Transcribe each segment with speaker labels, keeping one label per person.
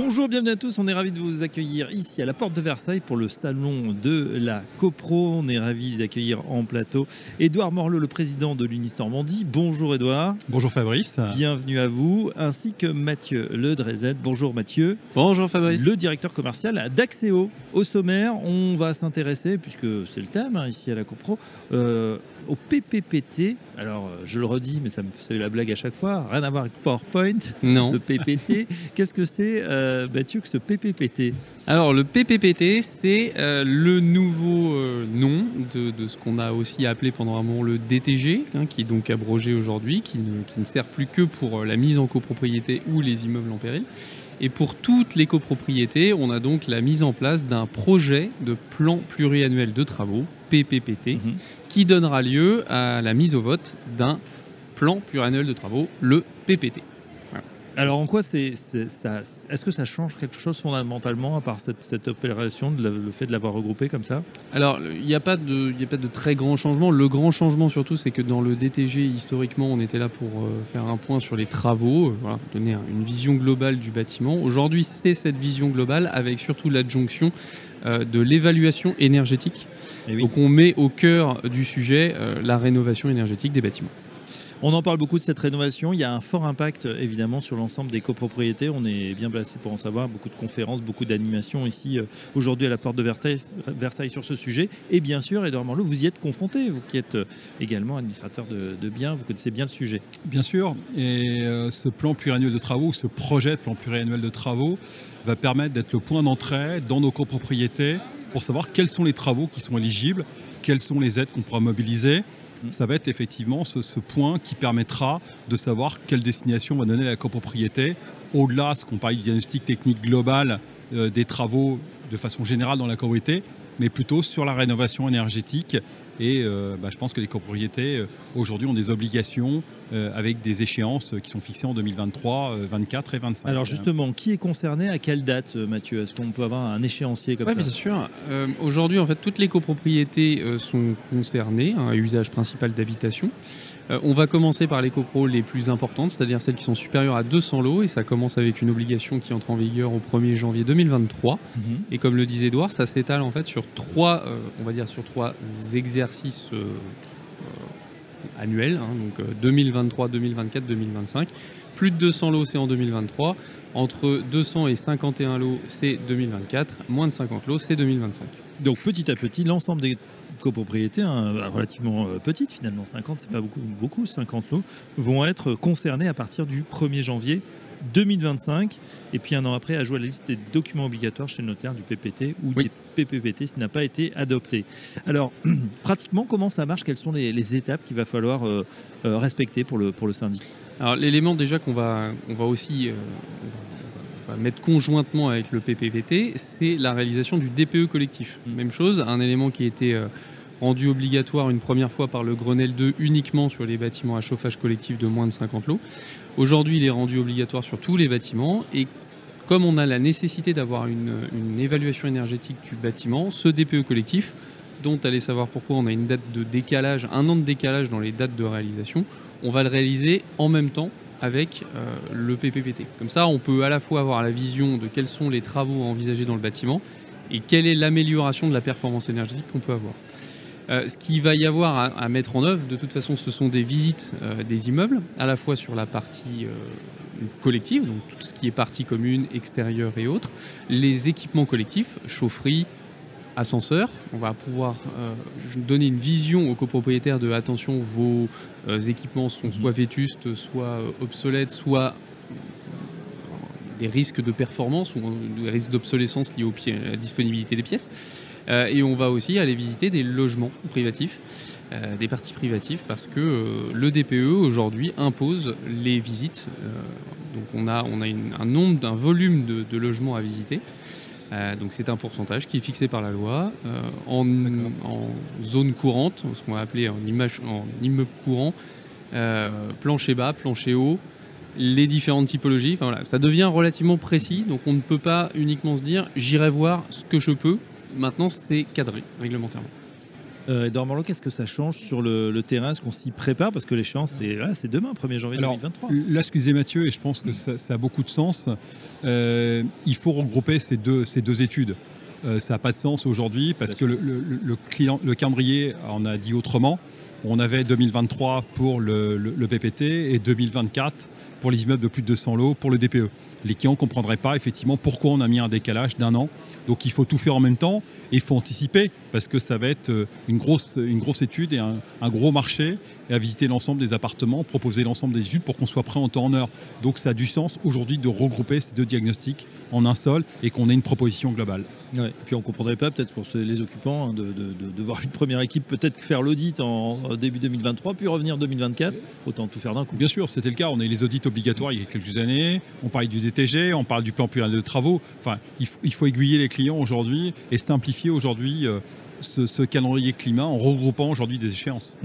Speaker 1: Bonjour, bienvenue à tous. On est ravis de vous accueillir ici à la porte de Versailles pour le salon de la CoPro. On est ravis d'accueillir en plateau Édouard Morlot, le président de l'Unis Normandie. Bonjour Édouard.
Speaker 2: Bonjour Fabrice.
Speaker 1: Bienvenue à vous, ainsi que Mathieu Ledrezet. Bonjour Mathieu.
Speaker 3: Bonjour Fabrice.
Speaker 1: Le directeur commercial d'Axéo. Au sommaire, on va s'intéresser, puisque c'est le thème hein, ici à la CoPro, euh, au PPPT. Alors, euh, je le redis, mais ça me fait la blague à chaque fois. Rien à voir avec PowerPoint.
Speaker 3: Non.
Speaker 1: Le PPT. Qu'est-ce que c'est, euh, Mathieu, que ce PPPT
Speaker 3: Alors, le PPPT, c'est euh, le nouveau euh, nom de, de ce qu'on a aussi appelé pendant un moment le DTG, hein, qui est donc abrogé aujourd'hui, qui ne, qui ne sert plus que pour euh, la mise en copropriété ou les immeubles en péril. Et pour toutes les copropriétés, on a donc la mise en place d'un projet de plan pluriannuel de travaux, PPPT,
Speaker 1: Mhm.
Speaker 3: qui donnera lieu à la mise au vote d'un plan pluriannuel de travaux, le PPT.
Speaker 1: Alors, en quoi c'est, c'est- ça Est-ce que ça change quelque chose fondamentalement, à part cette, cette opération, de la- le fait de l'avoir regroupé comme ça?
Speaker 3: Alors, il n'y a, pas de- il y a pas de très grand changement. Le grand changement, surtout, c'est que dans le DTG, historiquement, on était là pour euh, faire un point sur les travaux, euh, voilà, donner un- une vision globale du bâtiment. Aujourd'hui, c'est cette vision globale avec surtout l'adjonction euh, de l'évaluation énergétique.
Speaker 1: Eh oui.
Speaker 3: Donc, on met au cœur du sujet la rénovation énergétique des bâtiments.
Speaker 1: On en parle beaucoup de cette rénovation. Il y a un fort impact euh, évidemment sur l'ensemble des copropriétés. On est bien placé pour en savoir. Beaucoup de conférences, beaucoup d'animations ici euh, aujourd'hui à la porte de Versailles, sur ce sujet. Et bien sûr, Edouard Morlot, vous y êtes confronté. Vous qui êtes euh, également administrateur de, biens, vous connaissez bien le sujet.
Speaker 2: Bien sûr, et ce plan pluriannuel de travaux, ce projet de plan pluriannuel de travaux va permettre d'être le point d'entrée dans nos copropriétés pour savoir quels sont les travaux qui sont éligibles, quelles sont les aides qu'on pourra mobiliser. Ça va être effectivement ce, point qui permettra de savoir quelle destination on va donner la copropriété, au-delà de ce qu'on parle du diagnostic technique global euh, des travaux de façon générale dans la copropriété, mais plutôt sur la rénovation énergétique. Et euh, bah, je pense que les copropriétés euh, aujourd'hui ont des obligations euh, avec des échéances qui sont fixées en 2023, euh, 24 et 25.
Speaker 1: Alors justement, qui est concerné à quelle date, Mathieu? Est-ce qu'on peut avoir un échéancier comme
Speaker 3: Oui,
Speaker 1: ça?
Speaker 3: bien sûr. Euh, Aujourd'hui, en fait, toutes les copropriétés euh, sont concernées, hein, à usage principal d'habitation. Euh, on va commencer par les copros les plus importantes, c'est-à-dire celles qui sont supérieures à 200 lots, et ça commence avec une obligation qui entre en vigueur au 1er janvier 2023.
Speaker 1: Mhm.
Speaker 3: Et comme le disait Edouard, ça s'étale en fait sur trois, euh, on va dire sur trois exercices euh, annuels, hein, donc euh, 2023, 2024, 2025. Plus de 200 lots, c'est en 2023. Entre 200 et 51 lots, c'est 2024. Moins de 50 lots, c'est 2025.
Speaker 1: Donc petit à petit, l'ensemble des copropriétés, hein, relativement euh, petites finalement, 50, c'est pas beaucoup, beaucoup, 50 lots, vont être concernés à partir du 1er janvier 2025. Et puis un an après, à jouer à la liste des documents obligatoires chez le notaire du PPT ou
Speaker 3: Oui.
Speaker 1: des PPPT s'il n'a pas été adopté. Alors, pratiquement, comment ça marche? Quelles sont les, les étapes qu'il va falloir euh, euh, respecter pour le, pour le syndic?
Speaker 3: Alors l'élément déjà qu'on va, on va aussi euh, mettre conjointement avec le PPVT, c'est la réalisation du DPE collectif. Même chose, un élément qui a été euh, rendu obligatoire une première fois par le Grenelle 2 uniquement sur les bâtiments à chauffage collectif de moins de 50 lots. Aujourd'hui, il est rendu obligatoire sur tous les bâtiments et comme on a la nécessité d'avoir une, une évaluation énergétique du bâtiment, ce DPE collectif, dont allez savoir pourquoi on a une date de décalage, un an de décalage dans les dates de réalisation, on va le réaliser en même temps avec euh, le PPPT. Comme ça, on peut à la fois avoir la vision de quels sont les travaux envisagés dans le bâtiment et quelle est l'amélioration de la performance énergétique qu'on peut avoir. Euh, ce qu'il va y avoir à, à mettre en œuvre, de toute façon, ce sont des visites euh, des immeubles, à la fois sur la partie collective, donc tout ce qui est partie commune, extérieure et autres, les équipements collectifs, chaufferie, ascenseur. On va pouvoir euh, donner une vision aux copropriétaires de attention, vos euh, équipements sont soit vétustes, soit euh, obsolètes, soit des risques de performance ou des risques d'obsolescence liés aux à la disponibilité des pièces. Euh, et on va aussi aller visiter des logements privatifs, euh, des parties privatives, parce que euh, le DPE aujourd'hui impose les visites. Donc on a, on a une- un nombre, un volume de, de logements à visiter. Euh, donc c'est un pourcentage qui est fixé par la loi euh, en, en zone courante, ce qu'on va appeler en, image, en immeuble courant, euh, plancher bas, plancher haut les différentes typologies. Enfin, voilà, ça devient relativement précis, donc on ne peut pas uniquement se dire j'irai voir ce que je peux. Maintenant, c'est cadré réglementairement.
Speaker 1: Euh, Edouard Morlot, qu'est-ce que ça change sur le, le terrain Est-ce qu'on s'y prépare? Parce que l'échéance, c'est voilà, demain, 1er janvier
Speaker 2: Alors,
Speaker 1: 2023.
Speaker 2: Là, excusez Mathieu, et je pense que ça, ça a beaucoup de sens. Euh, il faut regrouper ces deux, ces deux études. Euh, ça n'a pas de sens aujourd'hui parce que le, le- le client, le calendrier, on a dit autrement. On avait 2023 pour le, PPT et 2024 pour les immeubles de plus de 200 lots pour le DPE. Les clients ne comprendraient pas effectivement pourquoi on a mis un décalage d'un an. Donc il faut tout faire en même temps et il faut anticiper parce que ça va être euh, une grosse, étude et un, un gros marché et à visiter l'ensemble des appartements, proposer l'ensemble des études pour qu'on soit prêt en temps en heure. Donc ça a du sens aujourd'hui de regrouper ces deux diagnostics en un seul et qu'on ait une proposition globale.
Speaker 1: Et puis on comprendrait pas, peut-être pour les occupants, hein, de, de- voir une première équipe peut-être faire l'audit en, début 2023, puis revenir 2024. Autant tout faire d'un coup.
Speaker 2: Bien sûr, c'était le cas. On a eu les audits obligatoires il y a quelques années. On parlait du DTG, on parle du plan pluriannuel de travaux. Enfin, il faut, il faut aiguiller les clients aujourd'hui et simplifier aujourd'hui euh, ce, calendrier climat en regroupant aujourd'hui des échéances.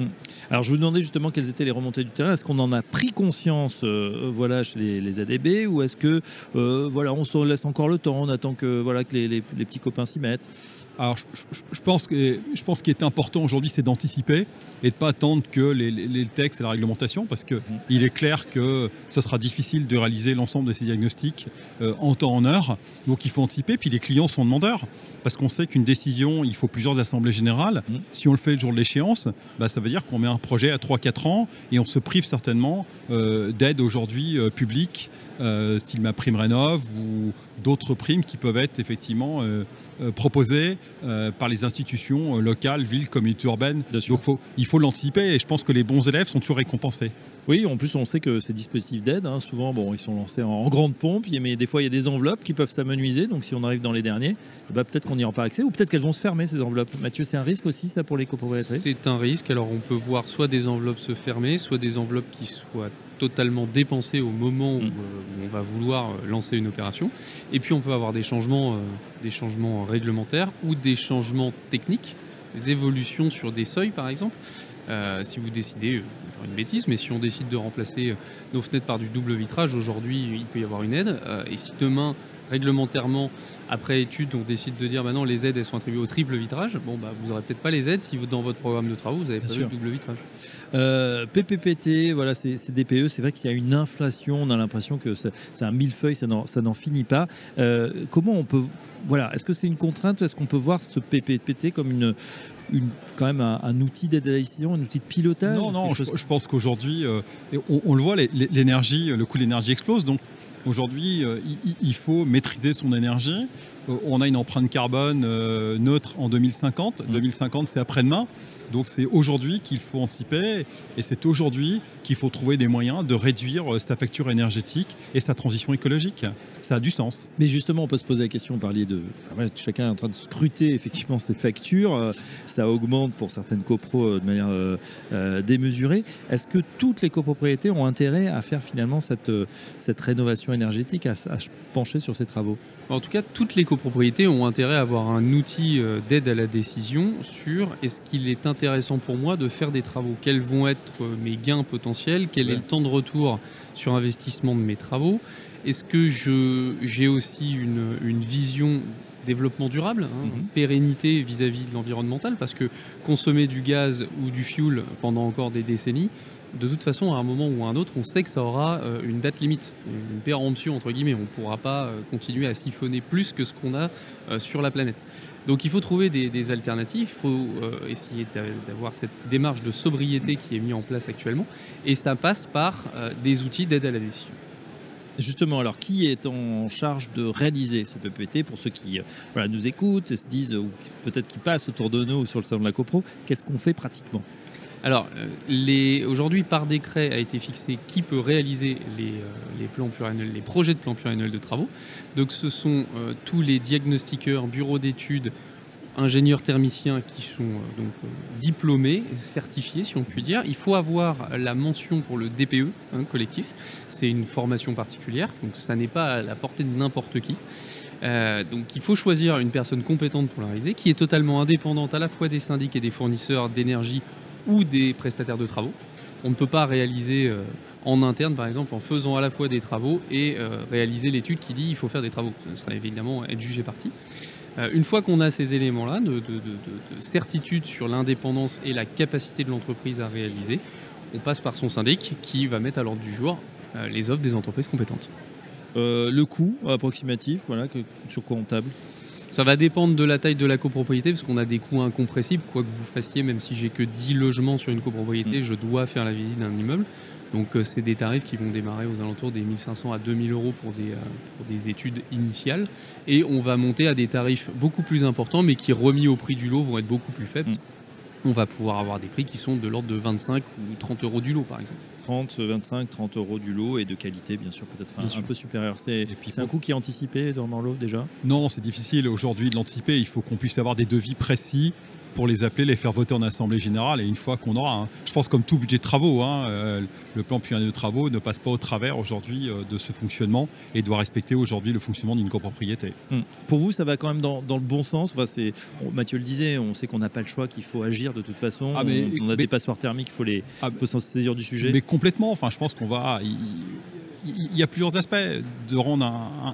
Speaker 1: Alors je vous demandais justement quelles étaient les remontées du terrain. Est-ce qu'on en a pris conscience euh, voilà, chez les, ADB ou est-ce que euh, voilà, on se laisse encore le temps, on attend que, voilà, que les petits copains s'y mettent?
Speaker 2: Alors, je, je- je pense que je pense qu'il est important aujourd'hui, c'est d'anticiper et de pas attendre que les, les- les textes et la réglementation, parce que il est clair que ce sera difficile de réaliser l'ensemble de ces diagnostics euh, en temps en heure. Donc, il faut anticiper. Puis les clients sont demandeurs, parce qu'on sait qu'une décision, il faut plusieurs assemblées générales.
Speaker 1: Mhm.
Speaker 2: Si on le fait le jour de l'échéance, bah, ça veut dire qu'on met un projet à 3-4 ans et on se prive certainement euh, d'aide aujourd'hui euh, publique, euh, style ma prime rénov ou d'autres primes qui peuvent être effectivement euh, euh, proposées par les institutions locales, villes, communautés urbaines. Donc faut- il faut l'anticiper et je pense que les bons élèves sont toujours récompensés.
Speaker 1: Oui, en plus on sait que ces dispositifs d'aide, hein, souvent bon, ils sont lancés en, grande pompe, mais des fois il y a des enveloppes qui peuvent s'amenuiser, donc si on arrive dans les derniers, eh ben, peut-être qu'on n'y aura pas accès, ou peut-être qu'elles vont se fermer ces enveloppes. Mathieu, c'est un risque aussi ça pour les copropriétaires?
Speaker 3: C'est un risque. Alors on peut voir soit des enveloppes se fermer, soit des enveloppes qui soient totalement dépensées au moment où,
Speaker 1: Mm.
Speaker 3: euh, on va vouloir euh, lancer une opération. Et puis on peut avoir des changements, euh, des changements réglementaires ou des changements techniques, des évolutions sur des seuils par exemple. Euh, si vous décidez, euh, une bêtise, mais si on décide de remplacer euh, nos fenêtres par du double vitrage, aujourd'hui il peut y avoir une aide. Euh, et si demain, réglementairement, après étude, on décide de dire maintenant les aides elles sont attribuées au triple vitrage, bon bah vous aurez peut-être pas les aides si vous, dans votre programme de travaux vous avez
Speaker 1: Bien
Speaker 3: pas
Speaker 1: sûr.
Speaker 3: le double vitrage.
Speaker 1: Euh, PPPT, voilà, c'est DPE. C'est vrai qu'il y a une inflation. On a l'impression que c'est un millefeuille, ça n'en finit pas. Comment on peut, voilà, est-ce que c'est une contrainte Est-ce qu'on peut voir ce PPPT comme une, une quand même un, un outil d'aide à la décision, un outil de pilotage
Speaker 2: Non, non, je, pense qu'aujourd'hui, euh, on, on le voit, l'énergie, le coût de l'énergie explose. Donc aujourd'hui, euh, il, il faut maîtriser son énergie. Euh, on a une empreinte carbone euh, neutre en 2050.
Speaker 1: Mm.
Speaker 2: 2050, c'est après-demain. Donc c'est aujourd'hui qu'il faut anticiper et c'est aujourd'hui qu'il faut trouver des moyens de réduire euh, sa facture énergétique et sa transition écologique. Ça a du sens.
Speaker 1: Mais justement, on peut se poser la question, vous parliez de. ah chacun est en train de scruter effectivement ses factures. euh, ça augmente pour certaines copros euh, de manière euh, démesurée. Est-ce que toutes les copropriétés ont intérêt à faire finalement cette, cette rénovation énergétique, à, à se pencher sur ces travaux?
Speaker 3: En tout cas, toutes les copropriétés ont intérêt à avoir un outil d'aide à la décision sur est-ce qu'il est intéressant pour moi de faire des travaux Quels vont être mes gains potentiels? Quel
Speaker 1: Ouais.
Speaker 3: est le temps de retour sur investissement de mes travaux? Est-ce que j'ai aussi une, une vision développement durable, hein,
Speaker 1: Mhm.
Speaker 3: pérennité vis-à-vis de l'environnemental Parce que consommer du gaz ou du fuel pendant encore des décennies, de toute façon, à un moment ou à un autre, on sait que ça aura euh, une date limite, une péremption entre guillemets. On ne pourra pas euh, continuer à siphonner plus que ce qu'on a euh, sur la planète. Donc il faut trouver des, des alternatives, il faut essayer d'a- d'avoir cette démarche de sobriété qui est mise en place actuellement, et ça passe par des outils d'aide à la décision.
Speaker 1: Justement, alors qui est en charge de réaliser ce PPT pour ceux qui euh, nous écoutent se disent, ou peut-être qui passent autour de nous sur le salon de la CoPro, qu'est-ce qu'on fait pratiquement?
Speaker 3: Alors, euh, aujourd'hui, par décret, a été fixé qui peut réaliser les, euh, les plans pluriannuels, les projets de plans pluriannuels de travaux. Donc, ce sont tous les diagnostiqueurs, bureaux d'études, ingénieurs thermiciens qui sont euh, donc euh, diplômés, certifiés, si on peut dire. Il faut avoir la mention pour le DPE hein, collectif. C'est une formation particulière, donc ça n'est pas à la portée de n'importe qui. Euh, donc il faut choisir une personne compétente pour la réaliser, qui est totalement indépendante à la fois des syndics et des fournisseurs d'énergie ou des prestataires de travaux. On ne peut pas réaliser en interne, par exemple, en faisant à la fois des travaux et réaliser l'étude qui dit il faut faire des travaux. Ce serait évidemment être jugé parti. Une fois qu'on a ces éléments-là de, certitude sur l'indépendance et la capacité de l'entreprise à réaliser, on passe par son syndic qui va mettre à l'ordre du jour les offres des entreprises compétentes.
Speaker 1: le coût approximatif, voilà, sur quoi on table?
Speaker 3: Ça va dépendre de la taille de la copropriété, parce qu'on a des coûts incompressibles, quoi que vous fassiez, même si j'ai que 10 logements sur une copropriété, mm. je dois faire la visite d'un immeuble. Donc euh, c'est des tarifs qui vont démarrer aux alentours des 1500 à 2000 euros pour des, euh, pour des études initiales. Et on va monter à des tarifs beaucoup plus importants, mais qui remis au prix du lot vont être beaucoup plus faibles. Mm on va pouvoir avoir des prix qui sont de l'ordre de 25 ou 30 euros du lot, par exemple.
Speaker 1: 30, 25, 30 euros du lot et de qualité, bien sûr, peut-être un, peu supérieur. C'est un coût qui est anticipé dans l'eau déjà?
Speaker 2: Non, c'est difficile aujourd'hui de l'anticiper. Il faut qu'on puisse avoir des devis précis pour les appeler, les faire voter en assemblée générale. Et une fois qu'on aura, hein, je pense comme tout budget de travaux, hein, euh, le plan pluriannuel de travaux ne passe pas au travers aujourd'hui euh, de ce fonctionnement et doit respecter aujourd'hui le fonctionnement d'une copropriété.
Speaker 1: Hum. Pour vous, ça va quand même dans, le bon sens? Enfin, Mathieu le disait, on sait qu'on n'a pas le choix, qu'il faut agir de toute façon. Ah, on, a des passoires thermiques, il faut, les, ah, faut s'en saisir du sujet.
Speaker 2: Mais complètement. Enfin, je pense qu'on. Il, y a plusieurs aspects de rendre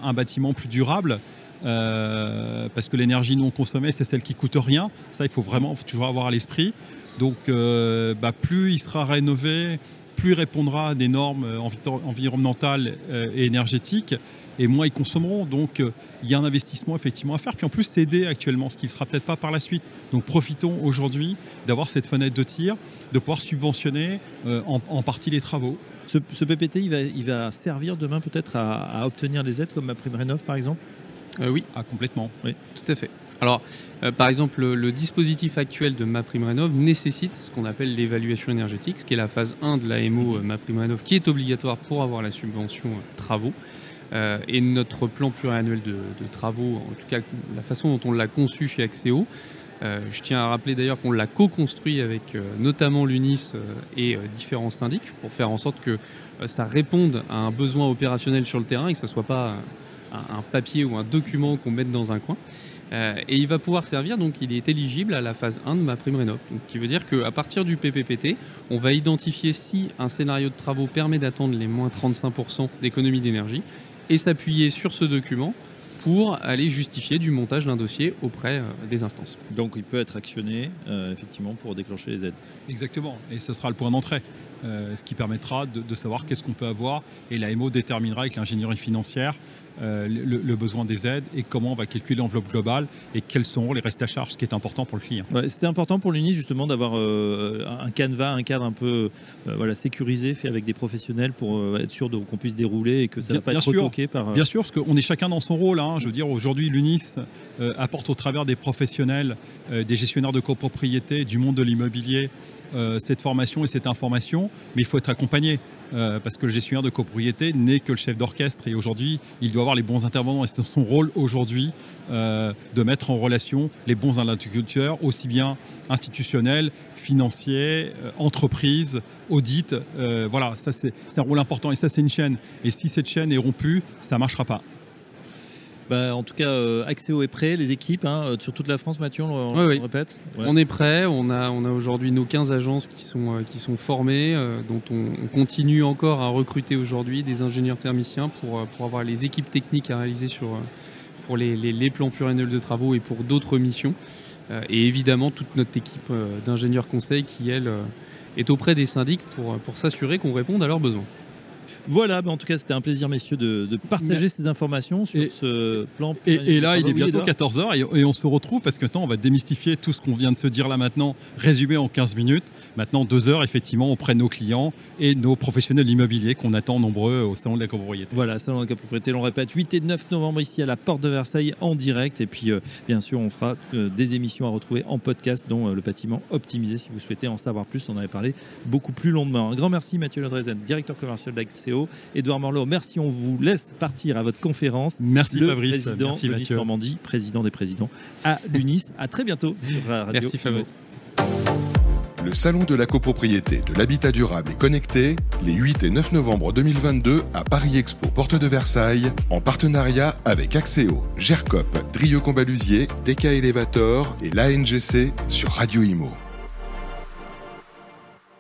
Speaker 2: un bâtiment plus durable. Euh, parce que l'énergie non consommée, c'est celle qui coûte rien. Ça, il faut vraiment toujours avoir à l'esprit. Donc, euh, bah, plus il sera rénové, plus il répondra à des normes euh, environnementales et énergétiques, et moins ils consommeront. Donc, il y a un investissement effectivement à faire. Puis en plus, c'est aider actuellement, ce qui ne sera peut-être pas par la suite. Donc, profitons aujourd'hui d'avoir cette fenêtre de tir, de pouvoir subventionner en, partie les travaux.
Speaker 1: Ce, PPT, il va, il va, servir demain peut-être à, à obtenir les aides comme ma prime rénov, par exemple?
Speaker 3: Euh, oui.
Speaker 2: Ah, complètement.
Speaker 3: Oui, tout à fait. Alors, euh, par exemple, le, dispositif actuel de MaPrimeRénov nécessite ce qu'on appelle l'évaluation énergétique, ce qui est la phase 1 de l'AMO euh, MaPrimeRénov, qui est obligatoire pour avoir la subvention travaux. Et notre plan pluriannuel de, travaux, en tout cas la façon dont on l'a conçu chez Axéo, je tiens à rappeler d'ailleurs qu'on l'a co-construit avec notamment l'UNIS et différents syndics pour faire en sorte que ça réponde à un besoin opérationnel sur le terrain et que ça ne soit pas un, papier ou un document qu'on mette dans un coin. Euh, et il va pouvoir servir, donc il est éligible à la phase 1 de ma prime rénov. Donc, qui veut dire qu'à partir du PPPT, on va identifier si un scénario de travaux permet d'attendre les moins 35% d'économie d'énergie et s'appuyer sur ce document pour aller justifier du montage d'un dossier auprès euh, des instances.
Speaker 1: Donc il peut être actionné euh, effectivement pour déclencher les aides.
Speaker 2: Exactement, et ce sera le point d'entrée. Euh, ce qui permettra de, savoir qu'est-ce qu'on peut avoir et l'AMO déterminera avec l'ingénierie financière euh, le, besoin des aides et comment on va calculer l'enveloppe globale et quels seront les restes à charge, ce qui est important pour le client.
Speaker 1: C'était important pour l'UNIS justement d'avoir euh, un canevas, un cadre un peu voilà, sécurisé, fait avec des professionnels pour être sûr qu'on puisse dérouler et que ça ne va pas être retoqué par...
Speaker 2: Bien sûr, parce qu'on est chacun dans son rôle. Hein. Je veux dire, aujourd'hui, l'UNIS apporte au travers des professionnels, des gestionnaires de copropriété, du monde de l'immobilier, cette formation et cette information, mais il faut être accompagné. Euh, parce que le gestionnaire de copropriété n'est que le chef d'orchestre et aujourd'hui il doit avoir les bons intervenants et c'est son rôle aujourd'hui euh, de mettre en relation les bons interlocuteurs aussi bien institutionnels, financiers, entreprises, audits. voilà, ça c'est un rôle important et ça c'est une chaîne. Et si cette chaîne est rompue, ça ne marchera pas.
Speaker 1: Bah, en tout cas, euh, Axéo est prêt, les équipes, hein, euh, sur toute la France, Mathieu, on, le répète
Speaker 3: On est prêt, on a, on a aujourd'hui nos 15 agences qui sont, euh, qui sont formées, dont on, continue encore à recruter aujourd'hui des ingénieurs thermiciens pour, pour avoir les équipes techniques à réaliser sur, pour les, les, plans pluriannuels de travaux et pour d'autres missions. et évidemment, toute notre équipe d'ingénieurs conseils qui, elle, est auprès des syndics pour, pour s'assurer qu'on réponde à leurs besoins.
Speaker 1: Voilà, en tout cas, c'était un plaisir, messieurs, de, partager ces informations sur ce plan.
Speaker 2: Et, là, il est bientôt 14h et, on se retrouve parce que maintenant, on va démystifier tout ce qu'on vient de se dire là maintenant, résumé en 15 minutes. Maintenant, deux heures, effectivement, auprès de nos clients et nos professionnels immobiliers qu'on attend nombreux au Salon de la copropriété.
Speaker 1: Voilà, Salon de la copropriété, l'on répète, 8 et 9 novembre ici à la Porte de Versailles en direct. Et puis, euh, bien sûr, on fera euh, des émissions à retrouver en podcast, dont euh, le bâtiment optimisé. Si vous souhaitez en savoir plus, on en avait parlé beaucoup plus longuement. Un grand merci, Mathieu directeur commercial d'Axeo. Edouard Morlot, merci. On vous laisse partir à votre conférence.
Speaker 2: Merci
Speaker 1: le
Speaker 2: Fabrice.
Speaker 1: Président
Speaker 2: merci
Speaker 1: Mathieu. Normandie, président des présidents à l'UNIS. À très bientôt sur Radio.
Speaker 3: Merci Fabrice.
Speaker 4: Le Salon de la copropriété, de l'habitat durable et connecté, les 8 et 9 novembre 2022 à Paris Expo, porte de Versailles, en partenariat avec Axéo, GERCOP, Drieux Combalusier, DK Elevator et l'ANGC sur Radio Imo.